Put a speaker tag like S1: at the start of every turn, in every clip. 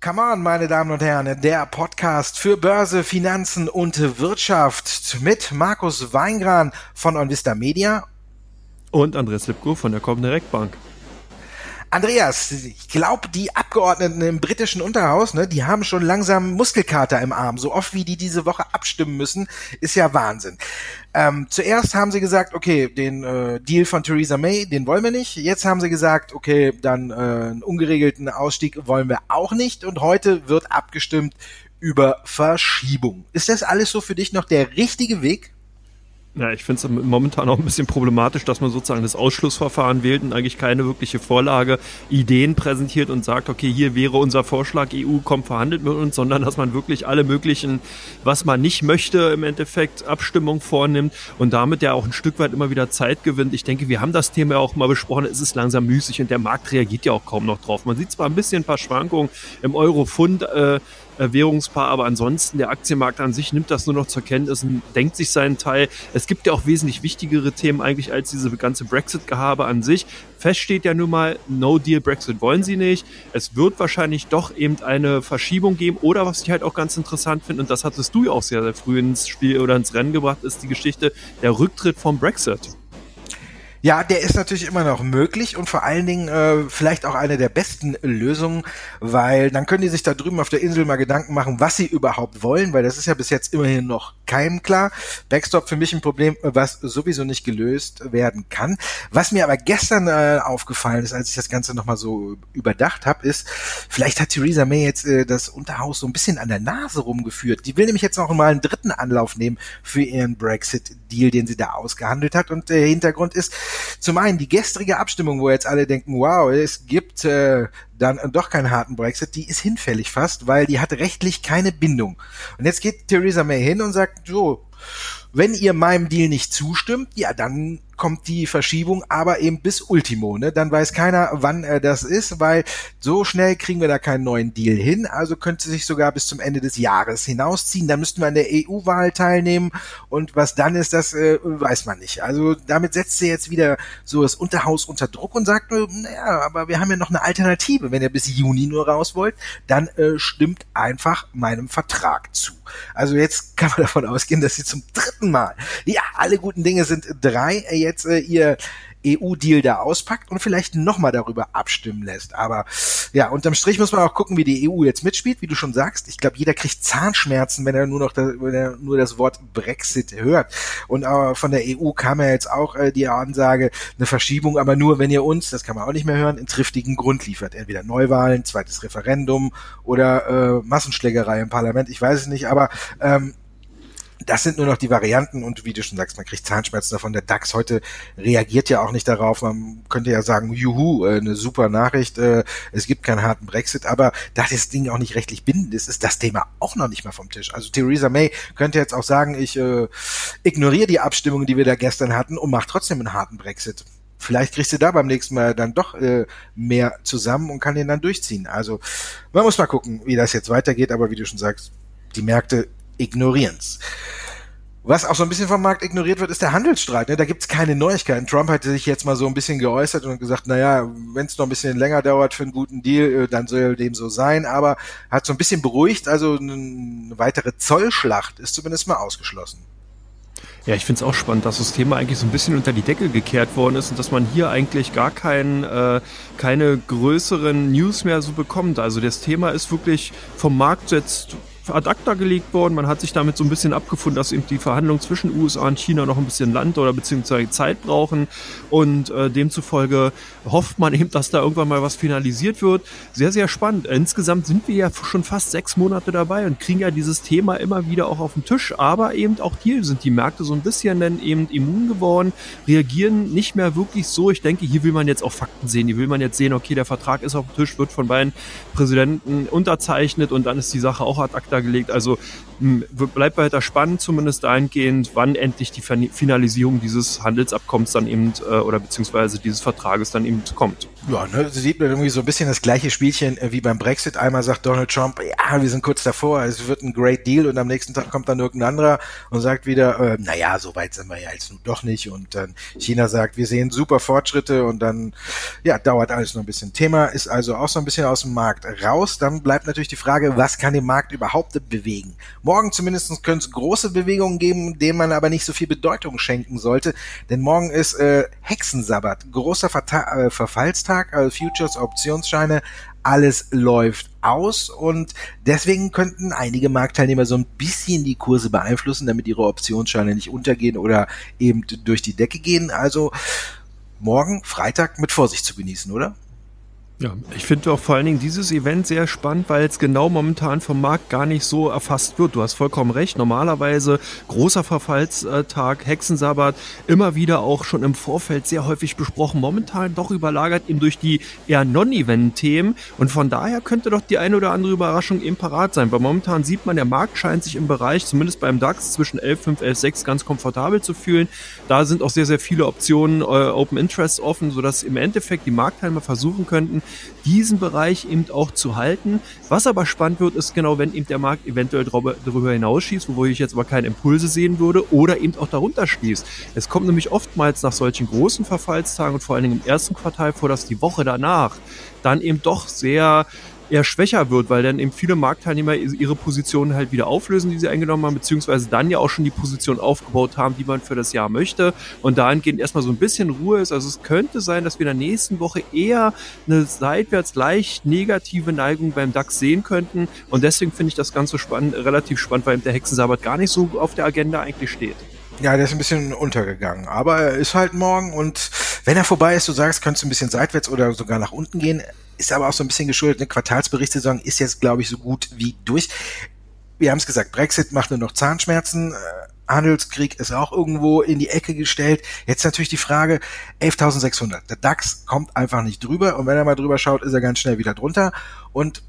S1: Come on, meine Damen und Herren, der Podcast für Börse, Finanzen und Wirtschaft mit Markus Weingran von OnVista Media
S2: und Andreas Lipko von der Comdirect Bank.
S1: Andreas, ich glaube, die Abgeordneten im britischen Unterhaus, ne, die haben schon langsam Muskelkater im Arm. So oft wie die diese Woche abstimmen müssen, ist ja Wahnsinn. Ähm, zuerst haben sie gesagt, okay, den äh, Deal von Theresa May, den wollen wir nicht. Jetzt haben sie gesagt, okay, dann äh, einen ungeregelten Ausstieg wollen wir auch nicht. Und heute wird abgestimmt über Verschiebung. Ist das alles so für dich noch der richtige Weg?
S2: Ja, ich finde es momentan auch ein bisschen problematisch, dass man sozusagen das Ausschlussverfahren wählt und eigentlich keine wirkliche Vorlage, Ideen präsentiert und sagt, okay, hier wäre unser Vorschlag, EU kommt verhandelt mit uns, sondern dass man wirklich alle möglichen, was man nicht möchte, im Endeffekt Abstimmung vornimmt und damit ja auch ein Stück weit immer wieder Zeit gewinnt. Ich denke, wir haben das Thema ja auch mal besprochen, es ist langsam müßig und der Markt reagiert ja auch kaum noch drauf. Man sieht zwar ein bisschen ein paar Schwankungen im Euro-Pfund, äh, äh, Währungspaar, aber ansonsten der Aktienmarkt an sich nimmt das nur noch zur Kenntnis und denkt sich seinen Teil. Es gibt ja auch wesentlich wichtigere Themen eigentlich als diese ganze Brexit-Gehabe an sich. Fest steht ja nun mal, No Deal Brexit wollen sie nicht. Es wird wahrscheinlich doch eben eine Verschiebung geben oder was ich halt auch ganz interessant finde, und das hattest du ja auch sehr, sehr früh ins Spiel oder ins Rennen gebracht, ist die Geschichte der Rücktritt vom Brexit.
S1: Ja, der ist natürlich immer noch möglich und vor allen Dingen äh, vielleicht auch eine der besten Lösungen, weil dann können die sich da drüben auf der Insel mal Gedanken machen, was sie überhaupt wollen, weil das ist ja bis jetzt immerhin noch keinem klar. Backstop für mich ein Problem, was sowieso nicht gelöst werden kann. Was mir aber gestern äh, aufgefallen ist, als ich das Ganze nochmal so überdacht habe, ist, vielleicht hat Theresa May jetzt äh, das Unterhaus so ein bisschen an der Nase rumgeführt. Die will nämlich jetzt noch mal einen dritten Anlauf nehmen für ihren Brexit-Deal, den sie da ausgehandelt hat. Und der Hintergrund ist, zum einen die gestrige Abstimmung, wo jetzt alle denken, wow, es gibt äh, dann doch keinen harten Brexit, die ist hinfällig fast, weil die hat rechtlich keine Bindung. Und jetzt geht Theresa May hin und sagt, so, wenn ihr meinem Deal nicht zustimmt, ja, dann kommt die Verschiebung aber eben bis Ultimo. Ne? Dann weiß keiner, wann äh, das ist, weil so schnell kriegen wir da keinen neuen Deal hin. Also könnte sich sogar bis zum Ende des Jahres hinausziehen. Dann müssten wir an der EU-Wahl teilnehmen und was dann ist, das äh, weiß man nicht. Also damit setzt sie jetzt wieder so das Unterhaus unter Druck und sagt, naja, aber wir haben ja noch eine Alternative. Wenn ihr bis Juni nur raus wollt, dann äh, stimmt einfach meinem Vertrag zu. Also jetzt kann man davon ausgehen, dass sie zum dritten Mal, ja, alle guten Dinge sind drei, äh, jetzt äh, ihr EU-Deal da auspackt und vielleicht nochmal darüber abstimmen lässt. Aber ja, unterm Strich muss man auch gucken, wie die EU jetzt mitspielt, wie du schon sagst. Ich glaube, jeder kriegt Zahnschmerzen, wenn er nur noch das, wenn er nur das Wort Brexit hört. Und äh, von der EU kam ja jetzt auch äh, die Ansage, eine Verschiebung, aber nur, wenn ihr uns, das kann man auch nicht mehr hören, einen triftigen Grund liefert. Entweder Neuwahlen, zweites Referendum oder äh, Massenschlägerei im Parlament, ich weiß es nicht, aber ähm, das sind nur noch die Varianten und wie du schon sagst, man kriegt Zahnschmerzen davon. Der DAX heute reagiert ja auch nicht darauf. Man könnte ja sagen, juhu, äh, eine super Nachricht, äh, es gibt keinen harten Brexit, aber da das Ding auch nicht rechtlich bindend ist, ist das Thema auch noch nicht mal vom Tisch. Also Theresa May könnte jetzt auch sagen, ich äh, ignoriere die Abstimmung, die wir da gestern hatten und mache trotzdem einen harten Brexit. Vielleicht kriegst du da beim nächsten Mal dann doch äh, mehr zusammen und kann den dann durchziehen. Also man muss mal gucken, wie das jetzt weitergeht, aber wie du schon sagst, die Märkte ignorieren's. Was auch so ein bisschen vom Markt ignoriert wird, ist der Handelsstreit. Ne? Da gibt's keine Neuigkeiten. Trump hat sich jetzt mal so ein bisschen geäußert und gesagt, naja, wenn es noch ein bisschen länger dauert für einen guten Deal, äh, dann soll dem so sein. Aber hat so ein bisschen beruhigt, also eine weitere Zollschlacht ist zumindest mal ausgeschlossen.
S2: Ja, ich finde es auch spannend, dass das Thema eigentlich so ein bisschen unter die Decke gekehrt worden ist und dass man hier eigentlich gar kein, äh, keine größeren News mehr so bekommt. Also das Thema ist wirklich vom Markt jetzt ad acta gelegt worden. Man hat sich damit so ein bisschen abgefunden, dass eben die Verhandlungen zwischen USA und China noch ein bisschen Land oder beziehungsweise Zeit brauchen. Und äh, demzufolge hofft man eben, dass da irgendwann mal was finalisiert wird. Sehr, sehr spannend. Insgesamt sind wir ja schon fast sechs Monate dabei und kriegen ja dieses Thema immer wieder auch auf den Tisch. Aber eben auch hier sind die Märkte so ein bisschen dann eben immun geworden, reagieren nicht mehr wirklich so. Ich denke, hier will man jetzt auch Fakten sehen. Hier will man jetzt sehen, okay, der Vertrag ist auf dem Tisch, wird von beiden Präsidenten unterzeichnet und dann ist die Sache auch ad acta gelegt. Also hm, bleibt weiter spannend, zumindest dahingehend, wann endlich die Finalisierung dieses Handelsabkommens dann eben äh, oder beziehungsweise dieses Vertrages dann eben kommt.
S1: Ja, ne, sieht man irgendwie so ein bisschen das gleiche Spielchen äh, wie beim Brexit. Einmal sagt Donald Trump, ja, wir sind kurz davor, es wird ein Great Deal und am nächsten Tag kommt dann irgendein anderer und sagt wieder, äh, naja, so weit sind wir ja jetzt doch nicht. Und dann China sagt, wir sehen super Fortschritte und dann, ja, dauert alles noch ein bisschen. Thema ist also auch so ein bisschen aus dem Markt raus. Dann bleibt natürlich die Frage, was kann den Markt überhaupt bewegen? Morgen zumindest können es große Bewegungen geben, denen man aber nicht so viel Bedeutung schenken sollte, denn morgen ist äh, Hexensabbat, großer Verta äh, Verfallstag Tag, also Futures, Optionsscheine, alles läuft aus und deswegen könnten einige Marktteilnehmer so ein bisschen die Kurse beeinflussen, damit ihre Optionsscheine nicht untergehen oder eben durch die Decke gehen. Also morgen, Freitag, mit Vorsicht zu genießen, oder?
S2: Ja, ich finde auch vor allen Dingen dieses Event sehr spannend, weil es genau momentan vom Markt gar nicht so erfasst wird. Du hast vollkommen recht. Normalerweise großer Verfallstag, Hexensabbat, immer wieder auch schon im Vorfeld sehr häufig besprochen. Momentan doch überlagert eben durch die eher Non-Event-Themen. Und von daher könnte doch die eine oder andere Überraschung eben parat sein. Weil momentan sieht man, der Markt scheint sich im Bereich, zumindest beim DAX, zwischen 11,5, 11,6 ganz komfortabel zu fühlen. Da sind auch sehr, sehr viele Optionen äh, Open Interest offen, sodass im Endeffekt die Marktteilnehmer versuchen könnten, diesen Bereich eben auch zu halten. Was aber spannend wird, ist genau, wenn eben der Markt eventuell darüber hinausschießt, wo ich jetzt aber keine Impulse sehen würde, oder eben auch darunter schließt. Es kommt nämlich oftmals nach solchen großen Verfallstagen und vor allen Dingen im ersten Quartal vor, dass die Woche danach dann eben doch sehr eher schwächer wird, weil dann eben viele Marktteilnehmer ihre Positionen halt wieder auflösen, die sie eingenommen haben, beziehungsweise dann ja auch schon die Position aufgebaut haben, die man für das Jahr möchte und dahingehend erstmal so ein bisschen Ruhe ist. Also es könnte sein, dass wir in der nächsten Woche eher eine seitwärts leicht negative Neigung beim DAX sehen könnten und deswegen finde ich das Ganze spannend, relativ spannend, weil der Hexensabbat gar nicht so auf der Agenda eigentlich steht.
S1: Ja, der ist ein bisschen untergegangen, aber er ist halt morgen und wenn er vorbei ist, du sagst, könnte es ein bisschen seitwärts oder sogar nach unten gehen, ist aber auch so ein bisschen geschuldet. Eine Quartalsberichtssaison ist jetzt, glaube ich, so gut wie durch. Wir haben es gesagt, Brexit macht nur noch Zahnschmerzen. Äh, Handelskrieg ist auch irgendwo in die Ecke gestellt. Jetzt natürlich die Frage, 11.600. Der DAX kommt einfach nicht drüber und wenn er mal drüber schaut, ist er ganz schnell wieder drunter. Und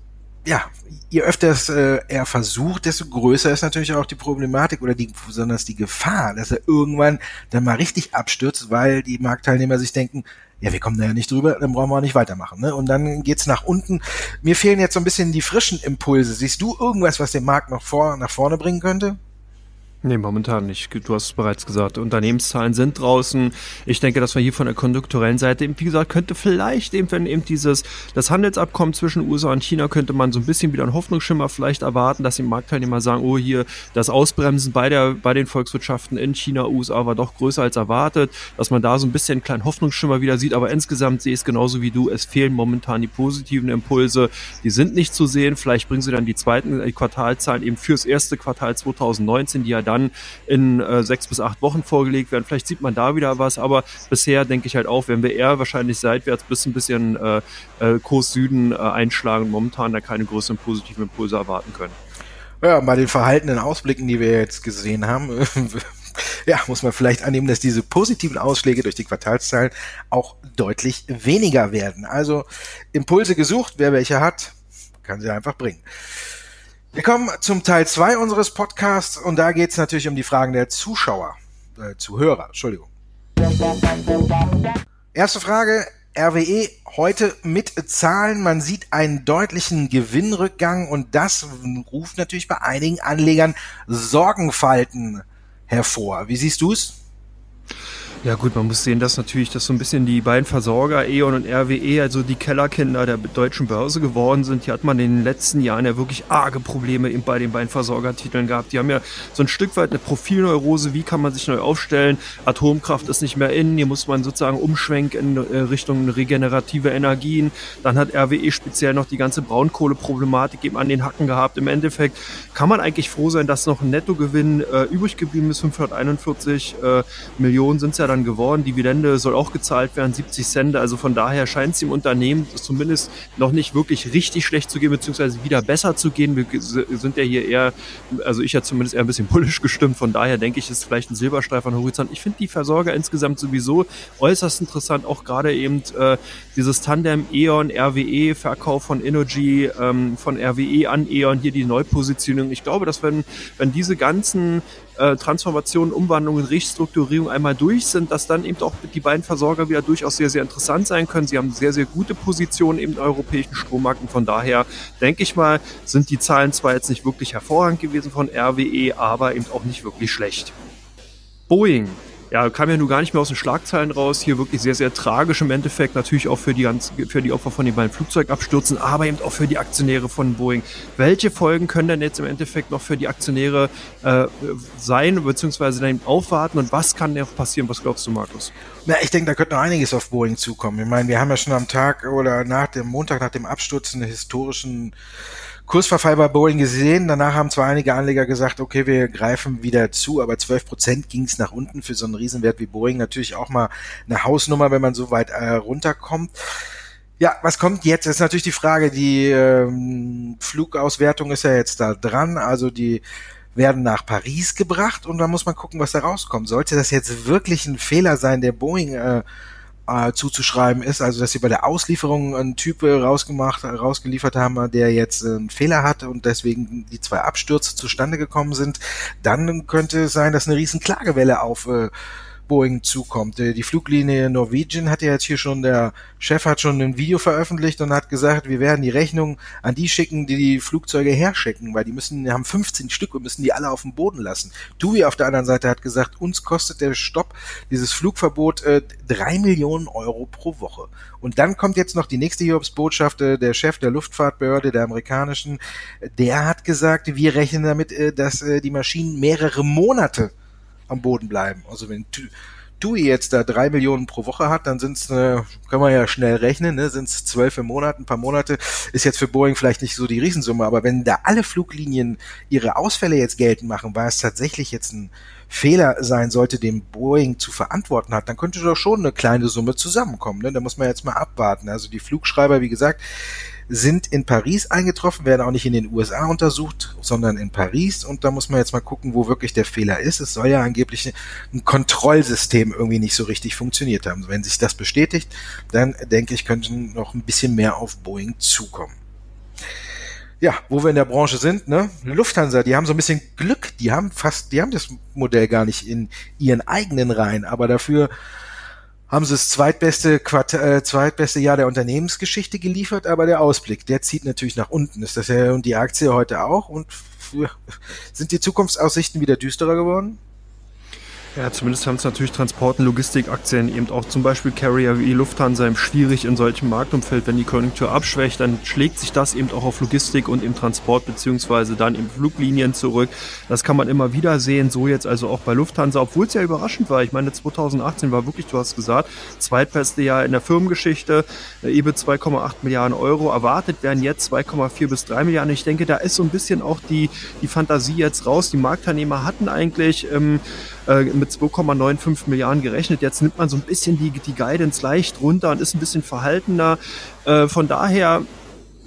S1: ja, je öfter äh, er versucht, desto größer ist natürlich auch die Problematik oder die, besonders die Gefahr, dass er irgendwann dann mal richtig abstürzt, weil die Marktteilnehmer sich denken, ja, wir kommen da ja nicht drüber, dann brauchen wir auch nicht weitermachen. Ne? Und dann geht's nach unten. Mir fehlen jetzt so ein bisschen die frischen Impulse. Siehst du irgendwas, was den Markt noch vor, nach vorne bringen könnte?
S2: Nee, momentan nicht. Du hast es bereits gesagt. Unternehmenszahlen sind draußen. Ich denke, dass wir hier von der konjunkturellen Seite eben, wie gesagt, könnte vielleicht eben, wenn eben dieses, das Handelsabkommen zwischen USA und China, könnte man so ein bisschen wieder einen Hoffnungsschimmer vielleicht erwarten, dass die Marktteilnehmer sagen, oh, hier, das Ausbremsen bei der, bei den Volkswirtschaften in China, USA war doch größer als erwartet, dass man da so ein bisschen einen kleinen Hoffnungsschimmer wieder sieht. Aber insgesamt sehe ich es genauso wie du. Es fehlen momentan die positiven Impulse. Die sind nicht zu sehen. Vielleicht bringen sie dann die zweiten die Quartalzahlen eben fürs erste Quartal 2019, die ja dann in äh, sechs bis acht Wochen vorgelegt werden. Vielleicht sieht man da wieder was, aber bisher denke ich halt auch, wenn wir eher wahrscheinlich seitwärts bis ein bisschen äh, äh, Kurs Süden äh, einschlagen momentan da keine größeren positiven Impulse erwarten können.
S1: Ja, bei den verhaltenen Ausblicken, die wir jetzt gesehen haben, ja, muss man vielleicht annehmen, dass diese positiven Ausschläge durch die Quartalszahlen auch deutlich weniger werden. Also Impulse gesucht, wer welche hat, kann sie einfach bringen. Wir kommen zum Teil zwei unseres Podcasts und da geht es natürlich um die Fragen der Zuschauer, äh, Zuhörer, Entschuldigung. Erste Frage, RWE heute mit Zahlen. Man sieht einen deutlichen Gewinnrückgang und das ruft natürlich bei einigen Anlegern Sorgenfalten hervor. Wie siehst du es?
S2: Ja gut, man muss sehen, dass natürlich das so ein bisschen die beiden Versorger E.ON und RWE, also die Kellerkinder der deutschen Börse geworden sind. Hier hat man in den letzten Jahren ja wirklich arge Probleme eben bei den beiden Versorgertiteln gehabt. Die haben ja so ein Stück weit eine Profilneurose, wie kann man sich neu aufstellen? Atomkraft ist nicht mehr in, hier muss man sozusagen umschwenken in äh, Richtung regenerative Energien. Dann hat RWE speziell noch die ganze Braunkohleproblematik eben an den Hacken gehabt. Im Endeffekt kann man eigentlich froh sein, dass noch ein Nettogewinn äh, übrig geblieben ist. 541 äh, Millionen sind es ja dann geworden. Dividende soll auch gezahlt werden, 70 Cent. Also von daher scheint es im Unternehmen zumindest noch nicht wirklich richtig schlecht zu gehen, beziehungsweise wieder besser zu gehen. Wir sind ja hier eher, also ich ja zumindest eher ein bisschen bullisch gestimmt. Von daher denke ich, ist vielleicht ein Silberstreif an Horizont. Ich finde die Versorger insgesamt sowieso äußerst interessant. Auch gerade eben äh, dieses Tandem E.ON, RWE, Verkauf von Energy, ähm, von RWE an E.ON, hier die Neupositionierung. Ich glaube, dass wenn, wenn diese ganzen äh, Transformationen, Umwandlungen, Restrukturierung einmal durch sind, dass dann eben auch die beiden Versorger wieder durchaus sehr, sehr interessant sein können. Sie haben sehr, sehr gute Positionen im europäischen Strommarkt und von daher denke ich mal, sind die Zahlen zwar jetzt nicht wirklich hervorragend gewesen von RWE, aber eben auch nicht wirklich schlecht. Boeing ja, kam ja nun gar nicht mehr aus den Schlagzeilen raus. Hier wirklich sehr, sehr tragisch im Endeffekt. Natürlich auch für die, ganz, für die Opfer von den beiden Flugzeugabstürzen, aber eben auch für die Aktionäre von Boeing. Welche Folgen können denn jetzt im Endeffekt noch für die Aktionäre äh, sein, beziehungsweise dann eben aufwarten und was kann noch passieren? Was glaubst du, Markus?
S1: Na, ich denke, da könnte noch einiges auf Boeing zukommen. Ich meine, wir haben ja schon am Tag oder nach dem Montag nach dem Absturz einen historischen Kursverfall bei Boeing gesehen. Danach haben zwar einige Anleger gesagt, okay, wir greifen wieder zu, aber 12 Prozent ging es nach unten für so einen Riesenwert wie Boeing. Natürlich auch mal eine Hausnummer, wenn man so weit äh, runterkommt. Ja, was kommt jetzt? Das ist natürlich die Frage. Die ähm, Flugauswertung ist ja jetzt da dran. Also die werden nach Paris gebracht und dann muss man gucken, was da rauskommt. Sollte das jetzt wirklich ein Fehler sein, der Boeing äh, äh, zuzuschreiben ist, also dass sie bei der Auslieferung einen Typ rausgemacht, rausgeliefert haben, der jetzt einen Fehler hatte und deswegen die zwei Abstürze zustande gekommen sind, dann könnte es sein, dass eine riesen Klagewelle auf äh, Boeing zukommt. Äh, die Fluglinie Norwegian hat ja jetzt hier schon, der Chef hat schon ein Video veröffentlicht und hat gesagt, wir werden die Rechnung an die schicken, die die Flugzeuge herschicken, weil die müssen, die haben 15 Stück und müssen die alle auf dem Boden lassen. TUI auf der anderen Seite hat gesagt, uns kostet der Stopp, dieses Flugverbot, äh, drei Millionen Euro pro Woche. Und dann kommt jetzt noch die nächste Jobsbotschaft, äh, der Chef der Luftfahrtbehörde, der amerikanischen, der hat gesagt, wir rechnen damit, äh, dass äh, die Maschinen mehrere Monate am Boden bleiben. Also wenn TUI jetzt da drei Millionen pro Woche hat, dann sind es, äh, können wir ja schnell rechnen, ne, sind es zwölf im Monat, ein paar Monate, ist jetzt für Boeing vielleicht nicht so die Riesensumme, aber wenn da alle Fluglinien ihre Ausfälle jetzt geltend machen, weil es tatsächlich jetzt ein Fehler sein sollte, den Boeing zu verantworten hat, dann könnte doch schon eine kleine Summe zusammenkommen. Ne? Da muss man jetzt mal abwarten. Also die Flugschreiber, wie gesagt, sind in Paris eingetroffen, werden auch nicht in den USA untersucht, sondern in Paris. Und da muss man jetzt mal gucken, wo wirklich der Fehler ist. Es soll ja angeblich ein Kontrollsystem irgendwie nicht so richtig funktioniert haben. Wenn sich das bestätigt, dann denke ich, könnten noch ein bisschen mehr auf Boeing zukommen. Ja, wo wir in der Branche sind, ne? Lufthansa, die haben so ein bisschen Glück, die haben fast, die haben das Modell gar nicht in ihren eigenen Reihen, aber dafür haben sie das zweitbeste, Quartal, äh, zweitbeste Jahr der Unternehmensgeschichte geliefert, aber der Ausblick, der zieht natürlich nach unten. Ist das ja und die Aktie heute auch und sind die Zukunftsaussichten wieder düsterer geworden?
S2: Ja, zumindest haben es natürlich Transport- und Logistikaktien, eben auch zum Beispiel Carrier wie Lufthansa im schwierig in solchem Marktumfeld. Wenn die Konjunktur abschwächt, dann schlägt sich das eben auch auf Logistik und im Transport beziehungsweise dann im Fluglinien zurück. Das kann man immer wieder sehen, so jetzt also auch bei Lufthansa, obwohl es ja überraschend war. Ich meine, 2018 war wirklich, du hast gesagt, zweitbeste Jahr in der Firmengeschichte, EBIT 2,8 Milliarden Euro. Erwartet werden jetzt 2,4 bis 3 Milliarden. Ich denke, da ist so ein bisschen auch die, die Fantasie jetzt raus. Die Marktteilnehmer hatten eigentlich ähm, äh, mit 2,95 Milliarden gerechnet. Jetzt nimmt man so ein bisschen die, die Guidance leicht runter und ist ein bisschen verhaltener. Äh, von daher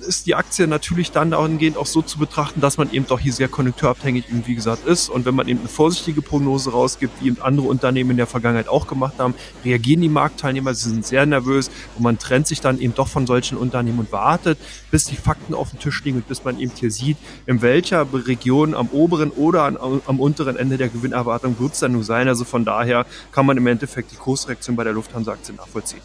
S2: ist die Aktie natürlich dann dahingehend auch so zu betrachten, dass man eben doch hier sehr konjunkturabhängig, eben wie gesagt, ist. Und wenn man eben eine vorsichtige Prognose rausgibt, wie eben andere Unternehmen in der Vergangenheit auch gemacht haben, reagieren die Marktteilnehmer, sie sind sehr nervös und man trennt sich dann eben doch von solchen Unternehmen und wartet, bis die Fakten auf dem Tisch liegen und bis man eben hier sieht, in welcher Region am oberen oder an, am unteren Ende der Gewinnerwartung wird es dann nur sein. Also von daher kann man im Endeffekt die Kursreaktion bei der Lufthansa-Aktie nachvollziehen.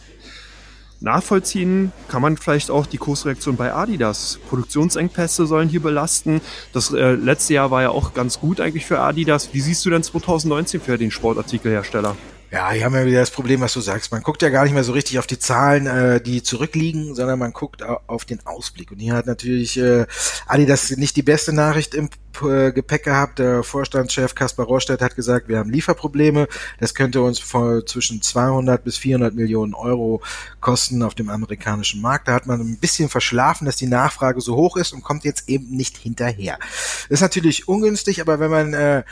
S2: Nachvollziehen kann man vielleicht auch die Kursreaktion bei Adidas. Produktionsengpässe sollen hier belasten. Das äh, letzte Jahr war ja auch ganz gut eigentlich für Adidas. Wie siehst du denn 2019 für den Sportartikelhersteller?
S1: Ja, hier haben wir wieder das Problem, was du sagst. Man guckt ja gar nicht mehr so richtig auf die Zahlen, äh, die zurückliegen, sondern man guckt auf den Ausblick. Und hier hat natürlich äh, Adidas nicht die beste Nachricht im äh, Gepäck gehabt. Der Vorstandschef Kaspar Rohrstedt hat gesagt, wir haben Lieferprobleme. Das könnte uns von zwischen 200 bis 400 Millionen Euro kosten auf dem amerikanischen Markt. Da hat man ein bisschen verschlafen, dass die Nachfrage so hoch ist und kommt jetzt eben nicht hinterher. Das ist natürlich ungünstig, aber wenn man äh,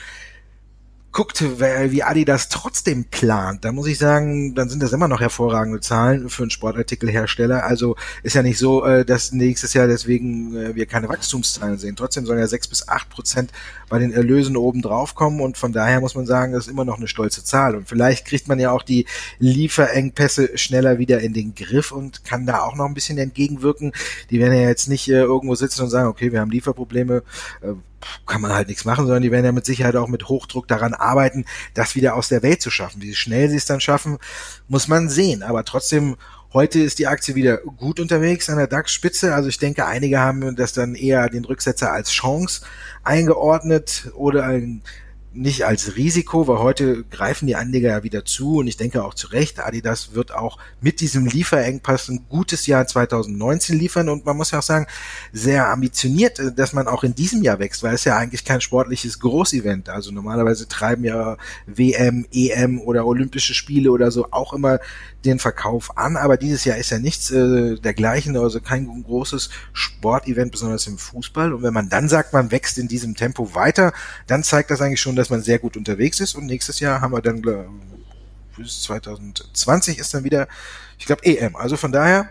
S1: guckt, wie Adidas trotzdem plant, dann muss ich sagen, dann sind das immer noch hervorragende Zahlen für einen Sportartikelhersteller. Also ist ja nicht so, äh, dass nächstes Jahr deswegen äh, wir keine Wachstumszahlen sehen. Trotzdem sollen ja sechs bis acht Prozent bei den Erlösen oben drauf kommen und von daher muss man sagen, das ist immer noch eine stolze Zahl. Und vielleicht kriegt man ja auch die Lieferengpässe schneller wieder in den Griff und kann da auch noch ein bisschen entgegenwirken. Die werden ja jetzt nicht äh, irgendwo sitzen und sagen, okay, wir haben Lieferprobleme kann man halt nichts machen, sondern die werden ja mit Sicherheit auch mit Hochdruck daran arbeiten, das wieder aus der Welt zu schaffen. Wie schnell sie es dann schaffen, muss man sehen. Aber trotzdem, heute ist die Aktie wieder gut unterwegs an der DAX-Spitze. Also ich denke, einige haben das dann eher den Rücksetzer als Chance eingeordnet oder ein nicht als Risiko, weil heute greifen die Anleger ja wieder zu und ich denke auch zu Recht, Adidas wird auch mit diesem Lieferengpass ein gutes Jahr 2019 liefern und man muss ja auch sagen, sehr ambitioniert, äh, dass man auch in diesem Jahr wächst, weil es ja eigentlich kein sportliches Großevent, also normalerweise treiben ja WM, EM oder Olympische Spiele oder so auch immer den Verkauf an, aber dieses Jahr ist ja nichts äh, dergleichen, also kein großes Sportevent, besonders im Fußball. Und wenn man dann sagt, man wächst in diesem Tempo weiter, dann zeigt das eigentlich schon, dass man sehr gut unterwegs ist und nächstes Jahr haben wir dann, bis 2020 ist dann wieder, ich glaube, EM. Also von daher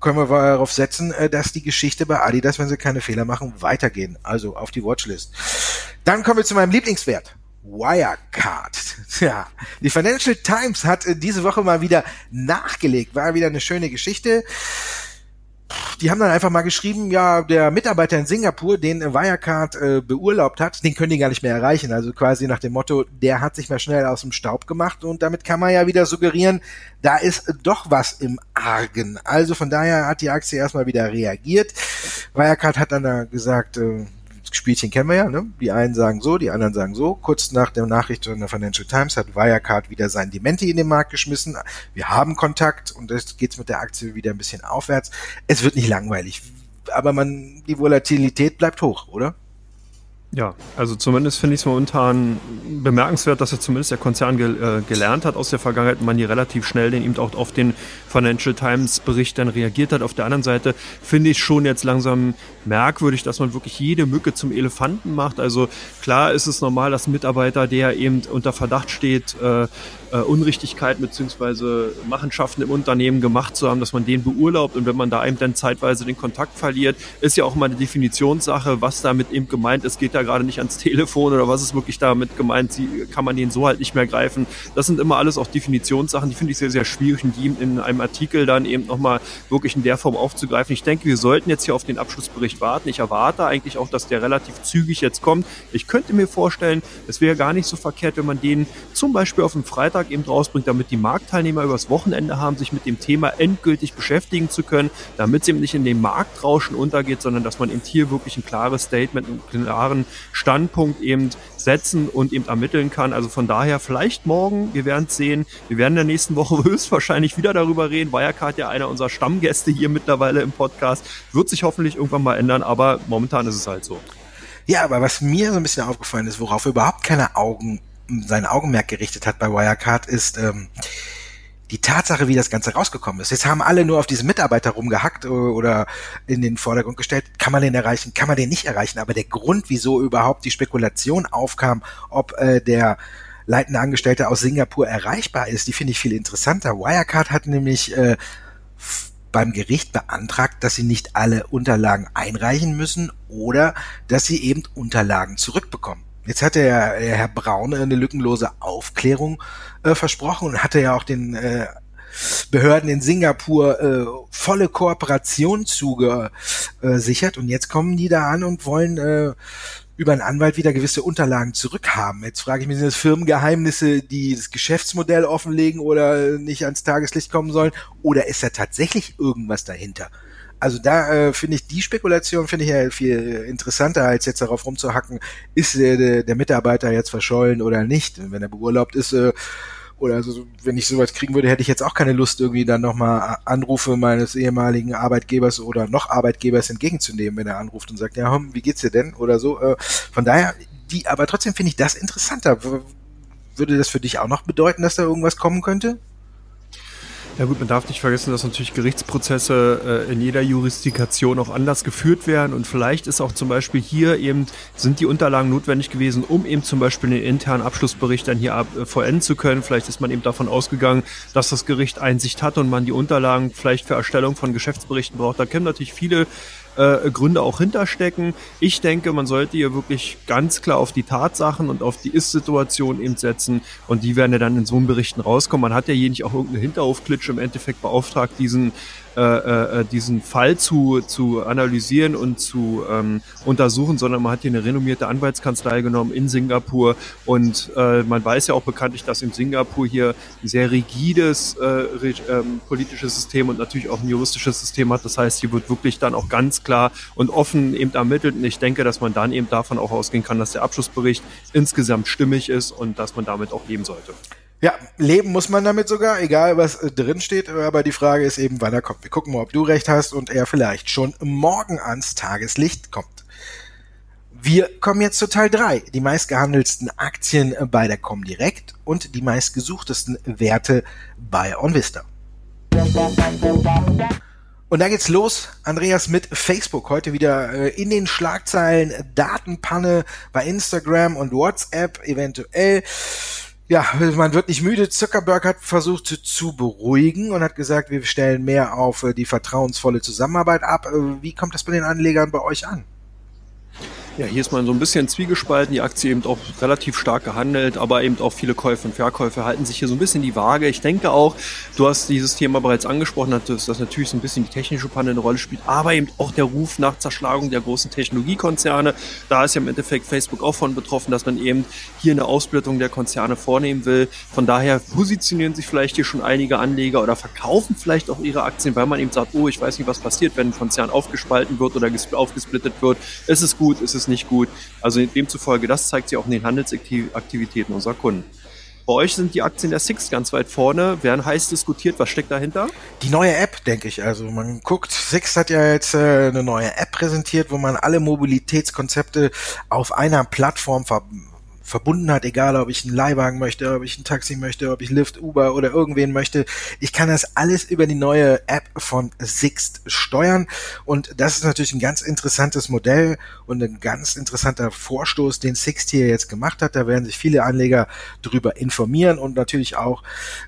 S1: können wir darauf setzen, äh, dass die Geschichte bei Adidas, wenn sie keine Fehler machen, weitergehen. Also auf die Watchlist. Dann kommen wir zu meinem Lieblingswert. Wirecard. Ja, die Financial Times hat äh, diese Woche mal wieder nachgelegt. War wieder eine schöne Geschichte die haben dann einfach mal geschrieben, ja, der Mitarbeiter in Singapur, den Wirecard äh, beurlaubt hat, den können die gar nicht mehr erreichen. Also quasi nach dem Motto, der hat sich mal schnell aus dem Staub gemacht und damit kann man ja wieder suggerieren, da ist doch was im Argen. Also von daher hat die Aktie erstmal wieder reagiert. Wirecard hat dann da gesagt, äh, Spielchen kennen wir ja, ne? Die einen sagen so, die anderen sagen so. Kurz nach der Nachricht von der Financial Times hat Wirecard wieder sein Dementi in den Markt geschmissen. Wir haben Kontakt und jetzt geht's mit der Aktie wieder ein bisschen aufwärts. Es wird nicht langweilig, aber man, die Volatilität bleibt hoch, oder?
S2: Ja, also zumindest finde ich es momentan bemerkenswert, dass er zumindest der Konzern ge äh, gelernt hat aus der Vergangenheit man hier relativ schnell den eben auch auf den Financial Times Bericht dann reagiert hat. Auf der anderen Seite finde ich schon jetzt langsam merkwürdig, dass man wirklich jede Mücke zum Elefanten macht. Also klar ist es normal, dass ein Mitarbeiter, der eben unter Verdacht steht, äh, äh, Unrichtigkeiten beziehungsweise Machenschaften im Unternehmen gemacht zu haben, dass man den beurlaubt und wenn man da eben dann zeitweise den Kontakt verliert, ist ja auch mal eine Definitionssache, was damit eben gemeint ist. Geht da gerade nicht ans Telefon oder was ist wirklich damit gemeint? Sie, kann man den so halt nicht mehr greifen? Das sind immer alles auch Definitionssachen, die finde ich sehr, sehr schwierig und die in einem Artikel dann eben nochmal wirklich in der Form aufzugreifen. Ich denke, wir sollten jetzt hier auf den Abschlussbericht warten. Ich erwarte eigentlich auch, dass der relativ zügig jetzt kommt. Ich könnte mir vorstellen, es wäre gar nicht so verkehrt, wenn man den zum Beispiel auf dem Freitag Freitag eben rausbringt, damit die Marktteilnehmer übers Wochenende haben, sich mit dem Thema endgültig beschäftigen zu können, damit es eben nicht in dem Marktrauschen untergeht, sondern dass man eben hier wirklich ein klares Statement, einen klaren Standpunkt eben setzen und eben ermitteln kann. Also von daher vielleicht morgen, wir werden es sehen. Wir werden in der nächsten Woche höchstwahrscheinlich wieder darüber reden. Wirecard ja einer unserer Stammgäste hier mittlerweile im Podcast. Wird sich hoffentlich irgendwann mal ändern, aber momentan ist es halt so.
S1: Ja, aber was mir so ein bisschen aufgefallen ist, worauf überhaupt keine Augen sein Augenmerk gerichtet hat bei Wirecard, ist ähm, die Tatsache, wie das Ganze rausgekommen ist. Jetzt haben alle nur auf diesen Mitarbeiter rumgehackt äh, oder in den Vordergrund gestellt. Kann man den erreichen? Kann man den nicht erreichen? Aber der Grund, wieso überhaupt die Spekulation aufkam, ob äh, der leitende Angestellte aus Singapur erreichbar ist, die finde ich viel interessanter. Wirecard hat nämlich äh, beim Gericht beantragt, dass sie nicht alle Unterlagen einreichen müssen oder dass sie eben Unterlagen zurückbekommen. Jetzt hat der, der Herr Braun eine lückenlose Aufklärung äh, versprochen und hatte ja auch den äh, Behörden in Singapur äh, volle Kooperation zugesichert. Und jetzt kommen die da an und wollen äh, über einen Anwalt wieder gewisse Unterlagen zurückhaben. Jetzt frage ich mich, sind das Firmengeheimnisse, die das Geschäftsmodell offenlegen oder nicht ans Tageslicht kommen sollen? Oder ist da tatsächlich irgendwas dahinter? Also da äh, finde ich die Spekulation finde ich ja viel interessanter, als jetzt darauf rumzuhacken, ist der, der Mitarbeiter jetzt verschollen oder nicht. Wenn er beurlaubt ist, äh, oder also, wenn ich sowas kriegen würde, hätte ich jetzt auch keine Lust, irgendwie dann nochmal Anrufe meines ehemaligen Arbeitgebers oder noch Arbeitgebers entgegenzunehmen, wenn er anruft und sagt, ja, hm, wie geht's dir denn? Oder so. Äh, von daher, die, aber trotzdem finde ich das interessanter. Würde das für dich auch noch bedeuten, dass da irgendwas kommen könnte?
S2: Ja gut, man darf nicht vergessen, dass natürlich Gerichtsprozesse äh, in jeder Jurisdiktion auch anders geführt werden und vielleicht ist auch zum Beispiel hier eben, sind die Unterlagen notwendig gewesen, um eben zum Beispiel den internen Abschlussbericht dann hier ab, äh, vollenden zu können. Vielleicht ist man eben davon ausgegangen, dass das Gericht Einsicht hat und man die Unterlagen vielleicht für Erstellung von Geschäftsberichten braucht. Da können natürlich viele äh, Gründe auch hinterstecken. Ich denke, man sollte hier wirklich ganz klar auf die Tatsachen und auf die Ist-Situation eben setzen und die werden ja dann in so einem Berichten rauskommen. Man hat ja hier nicht auch irgendeine Hinterhofklitsche im Endeffekt beauftragt, diesen äh, äh, diesen Fall zu, zu analysieren und zu ähm, untersuchen, sondern man hat hier eine renommierte Anwaltskanzlei genommen in Singapur und äh, man weiß ja auch bekanntlich, dass in Singapur hier ein sehr rigides äh, ähm, politisches System und natürlich auch ein juristisches System hat. Das heißt, hier wird wirklich dann auch ganz klar und offen eben ermittelt und ich denke, dass man dann eben davon auch ausgehen kann, dass der Abschlussbericht insgesamt stimmig ist und dass man damit auch leben sollte.
S1: Ja, leben muss man damit sogar, egal was äh, drin steht, aber die Frage ist eben, wann er kommt. Wir gucken mal, ob du recht hast und er vielleicht schon morgen ans Tageslicht kommt. Wir kommen jetzt zu Teil 3, die meistgehandelsten Aktien bei der Comdirect und die meistgesuchtesten Werte bei OnVista. Und da geht's los, Andreas, mit Facebook. Heute wieder äh, in den Schlagzeilen Datenpanne bei Instagram und WhatsApp eventuell ja, man wird nicht müde. Zuckerberg hat versucht zu beruhigen und hat gesagt, wir stellen mehr auf äh, die vertrauensvolle Zusammenarbeit ab. Äh, wie kommt das bei den Anlegern bei euch an?
S2: Ja, hier ist man so ein bisschen zwiegespalten. Die Aktie eben auch relativ stark gehandelt, aber eben auch viele Käufe und Verkäufe halten sich hier so ein bisschen die Waage. Ich denke auch, du hast dieses Thema bereits angesprochen, dass das natürlich so ein bisschen die technische Panne eine Rolle spielt, aber eben auch der Ruf nach Zerschlagung der großen Technologiekonzerne. Da ist ja im Endeffekt Facebook auch von betroffen, dass man eben hier eine Ausblittung der Konzerne vornehmen will. Von daher positionieren sich vielleicht hier schon einige Anleger oder verkaufen vielleicht auch ihre Aktien, weil man eben sagt, oh, ich weiß nicht, was passiert, wenn ein Konzern aufgespalten wird oder aufgesplittet wird. Ist es gut, ist es nicht gut. Also demzufolge, das zeigt sich auch in den Handelsaktivitäten unserer Kunden. Bei euch sind die Aktien der Six ganz weit vorne, werden heiß diskutiert. Was steckt dahinter?
S1: Die neue App, denke ich. Also man guckt, Six hat ja jetzt äh, eine neue App präsentiert, wo man alle Mobilitätskonzepte auf einer Plattform ver verbunden hat, egal ob ich einen Leihwagen möchte, ob ich ein Taxi möchte, ob ich Lyft, Uber oder irgendwen möchte. Ich kann das alles über die neue App von Sixt steuern und das ist natürlich ein ganz interessantes Modell und ein ganz interessanter Vorstoß, den Sixt hier jetzt gemacht hat. Da werden sich viele Anleger drüber informieren und natürlich auch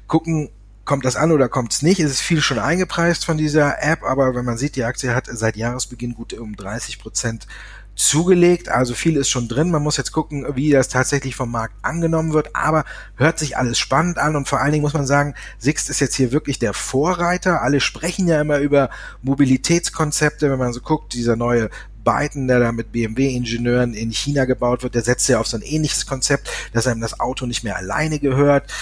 S1: gucken, kommt das an oder kommt es nicht? Es ist viel schon eingepreist von dieser App, aber wenn man sieht, die Aktie hat seit Jahresbeginn gut um 30 Prozent zugelegt, also viel ist schon drin. Man muss jetzt gucken, wie das tatsächlich vom Markt angenommen wird, aber hört sich alles spannend an und vor allen Dingen muss man sagen, Sixt ist jetzt hier wirklich der Vorreiter. Alle sprechen ja immer über Mobilitätskonzepte, wenn man so guckt, dieser neue Byton, der da mit BMW-Ingenieuren in China gebaut wird, der setzt ja auf so ein ähnliches Konzept, dass einem das Auto nicht mehr alleine gehört.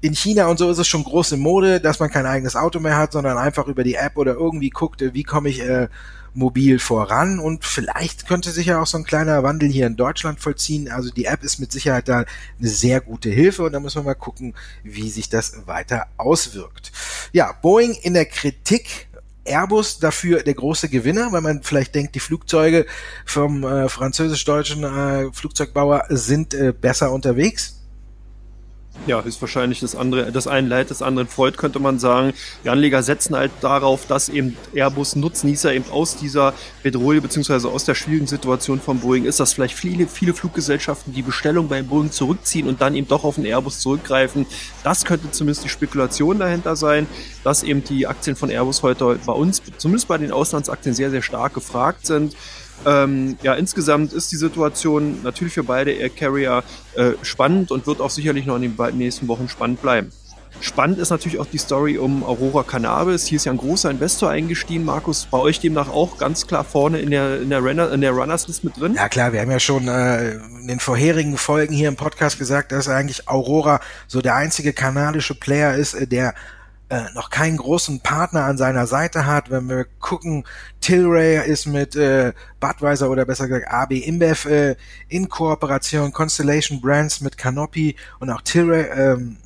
S1: In China und so ist es schon große Mode, dass man kein eigenes Auto mehr hat, sondern einfach über die App oder irgendwie guckt, wie komme ich äh, mobil voran und vielleicht könnte sich ja auch so ein kleiner Wandel hier in Deutschland vollziehen. Also die App ist mit Sicherheit da eine sehr gute Hilfe und da müssen wir mal gucken, wie sich das weiter auswirkt. Ja, Boeing in der Kritik Airbus dafür der große Gewinner, weil man vielleicht denkt, die Flugzeuge vom äh, französisch-deutschen äh, Flugzeugbauer sind äh, besser unterwegs.
S2: Ja, ist wahrscheinlich das andere, das einen Leid des anderen freut, könnte man sagen. Die Anleger setzen halt darauf, dass eben Airbus Nutznießer eben aus dieser Bedrohung beziehungsweise aus der schwierigen Situation von Boeing ist, dass vielleicht viele, viele Fluggesellschaften die Bestellung bei Boeing zurückziehen und dann eben doch auf den Airbus zurückgreifen. Das könnte zumindest die Spekulation dahinter sein, dass eben die Aktien von Airbus heute bei uns, zumindest bei den Auslandsaktien, sehr, sehr stark gefragt sind. Ähm, ja, insgesamt ist die Situation natürlich für beide Air Carrier äh, spannend und wird auch sicherlich noch in den nächsten Wochen spannend bleiben. Spannend ist natürlich auch die Story um Aurora Cannabis. Hier ist ja ein großer Investor eingestiegen. Markus, bei euch demnach auch ganz klar vorne in der, in der, Runner, in der Runners List mit drin?
S1: Ja klar, wir haben ja schon äh, in den vorherigen Folgen hier im Podcast gesagt, dass eigentlich Aurora so der einzige kanadische Player ist, äh, der äh, noch keinen großen Partner an seiner Seite hat. Wenn wir gucken, Tilray ist mit äh, Budweiser oder besser gesagt AB InBev äh, in Kooperation, Constellation Brands mit Canopy und auch Tilray, ähm,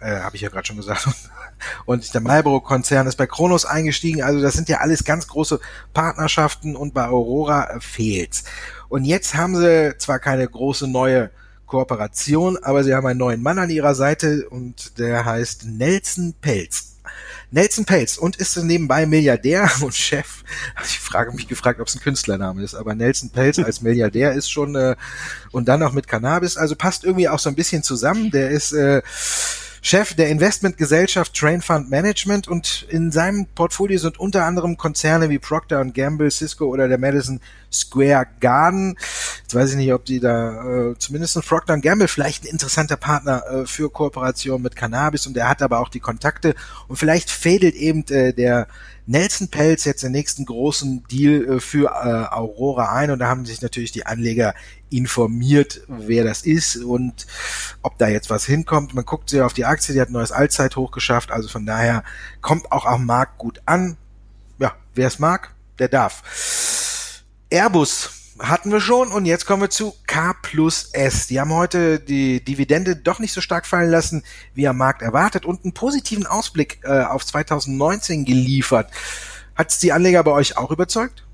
S1: äh, habe ich ja gerade schon gesagt. Und der Marlboro-Konzern ist bei Kronos eingestiegen. Also das sind ja alles ganz große Partnerschaften und bei Aurora äh, fehlt's. Und jetzt haben sie zwar keine große neue Kooperation, aber sie haben einen neuen Mann an ihrer Seite und der heißt Nelson Pelz. Nelson Pelz und ist nebenbei Milliardär und Chef. Ich frage mich gefragt, ob es ein Künstlername ist, aber Nelson Pelz als Milliardär ist schon äh, und dann noch mit Cannabis, also passt irgendwie auch so ein bisschen zusammen. Der ist äh, Chef der Investmentgesellschaft Train Fund Management und in seinem Portfolio sind unter anderem Konzerne wie Procter Gamble, Cisco oder der Madison Square Garden. Jetzt weiß ich nicht, ob die da, äh, zumindest Procter Gamble vielleicht ein interessanter Partner äh, für Kooperation mit Cannabis und er hat aber auch die Kontakte und vielleicht fädelt eben äh, der Nelson Pelz jetzt den nächsten großen Deal äh, für äh, Aurora ein und da haben sich natürlich die Anleger informiert, wer das ist und ob da jetzt was hinkommt. Man guckt sehr auf die Aktie, die hat ein neues Allzeithoch geschafft, also von daher kommt auch am Markt gut an. Ja, wer es mag, der darf. Airbus hatten wir schon und jetzt kommen wir zu K plus S. Die haben heute die Dividende doch nicht so stark fallen lassen, wie am Markt erwartet und einen positiven Ausblick äh, auf 2019 geliefert. Hat es die Anleger bei euch auch überzeugt?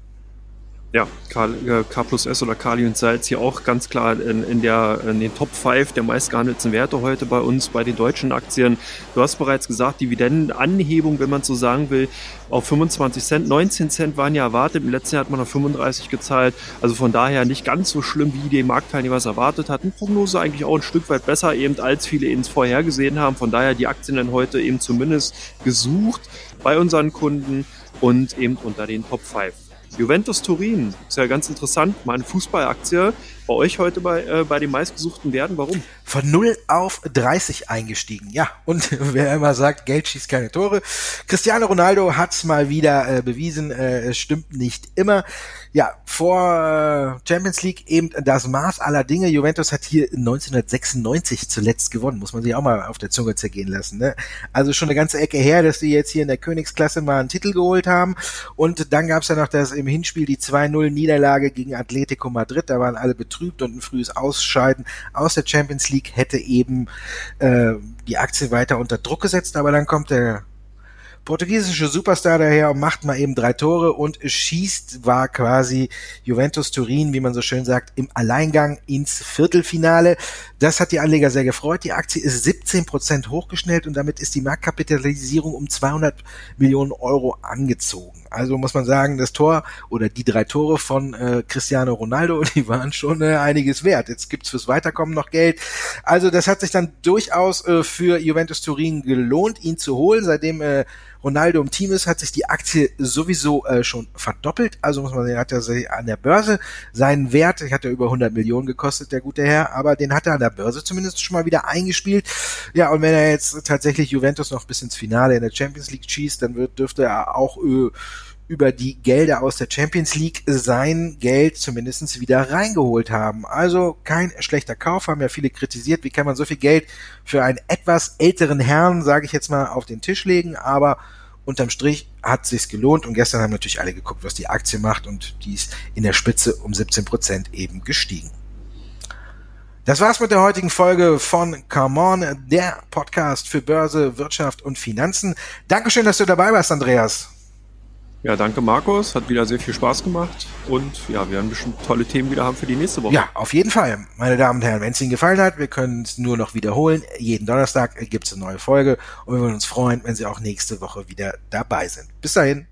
S2: Ja, K, äh, K plus S oder Kali und Salz hier auch ganz klar in, in, der, in den Top 5 der meistgehandelten Werte heute bei uns, bei den deutschen Aktien. Du hast bereits gesagt, Dividendenanhebung, wenn man so sagen will, auf 25 Cent. 19 Cent waren ja erwartet. Im letzten Jahr hat man auf 35 gezahlt. Also von daher nicht ganz so schlimm, wie die Marktteilnehmer es erwartet hatten. Prognose eigentlich auch ein Stück weit besser, eben als viele eben vorhergesehen haben. Von daher die Aktien dann heute eben zumindest gesucht bei unseren Kunden und eben unter den Top 5. Juventus Turin, ist ja ganz interessant, mal eine Fußballaktie bei euch heute bei, äh, bei den meistgesuchten Werten. Warum?
S1: Von 0 auf 30 eingestiegen. Ja, und wer immer sagt, Geld schießt keine Tore. Cristiano Ronaldo hat's mal wieder äh, bewiesen, äh, es stimmt nicht immer. Ja, vor äh, Champions League eben das Maß aller Dinge. Juventus hat hier 1996 zuletzt gewonnen, muss man sich auch mal auf der Zunge zergehen lassen. Ne? Also schon eine ganze Ecke her, dass die jetzt hier in der Königsklasse mal einen Titel geholt haben. Und dann gab's ja noch das im Hinspiel die 2-0 Niederlage gegen Atletico Madrid. Da waren alle betrübt und ein frühes Ausscheiden aus der Champions League hätte eben äh, die Aktie weiter unter Druck gesetzt. Aber dann kommt der portugiesische Superstar daher und macht mal eben drei Tore und schießt, war quasi Juventus Turin, wie man so schön sagt, im Alleingang ins Viertelfinale. Das hat die Anleger sehr gefreut. Die Aktie ist 17 Prozent hochgeschnellt und damit ist die Marktkapitalisierung um 200 Millionen Euro angezogen. Also muss man sagen, das Tor oder die drei Tore von äh, Cristiano Ronaldo, die waren schon äh, einiges wert. Jetzt gibt's fürs Weiterkommen noch Geld. Also das hat sich dann durchaus äh, für Juventus Turin gelohnt, ihn zu holen. Seitdem äh, Ronaldo im Team ist, hat sich die Aktie sowieso äh, schon verdoppelt. Also muss man sagen, hat er an der Börse seinen Wert, hat er über 100 Millionen gekostet, der gute Herr, aber den hat er an der Börse zumindest schon mal wieder eingespielt. Ja, und wenn er jetzt tatsächlich Juventus noch bis ins Finale in der Champions League schießt, dann wird, dürfte er auch äh, über die Gelder aus der Champions League sein Geld zumindest wieder reingeholt haben. Also kein schlechter Kauf, haben ja viele kritisiert. Wie kann man so viel Geld für einen etwas älteren Herrn, sage ich jetzt mal, auf den Tisch legen? Aber unterm Strich hat sich's gelohnt und gestern haben natürlich alle geguckt, was die Aktie macht und die ist in der Spitze um 17 Prozent eben gestiegen. Das war's mit der heutigen Folge von Come On, der Podcast für Börse, Wirtschaft und Finanzen. Dankeschön, dass du dabei warst, Andreas.
S2: Ja, danke Markus, hat wieder sehr viel Spaß gemacht und ja, wir werden bestimmt tolle Themen wieder haben für die nächste Woche.
S1: Ja, auf jeden Fall, meine Damen und Herren, wenn es Ihnen gefallen hat, wir können es nur noch wiederholen. Jeden Donnerstag gibt es eine neue Folge und wir würden uns freuen, wenn Sie auch nächste Woche wieder dabei sind. Bis dahin.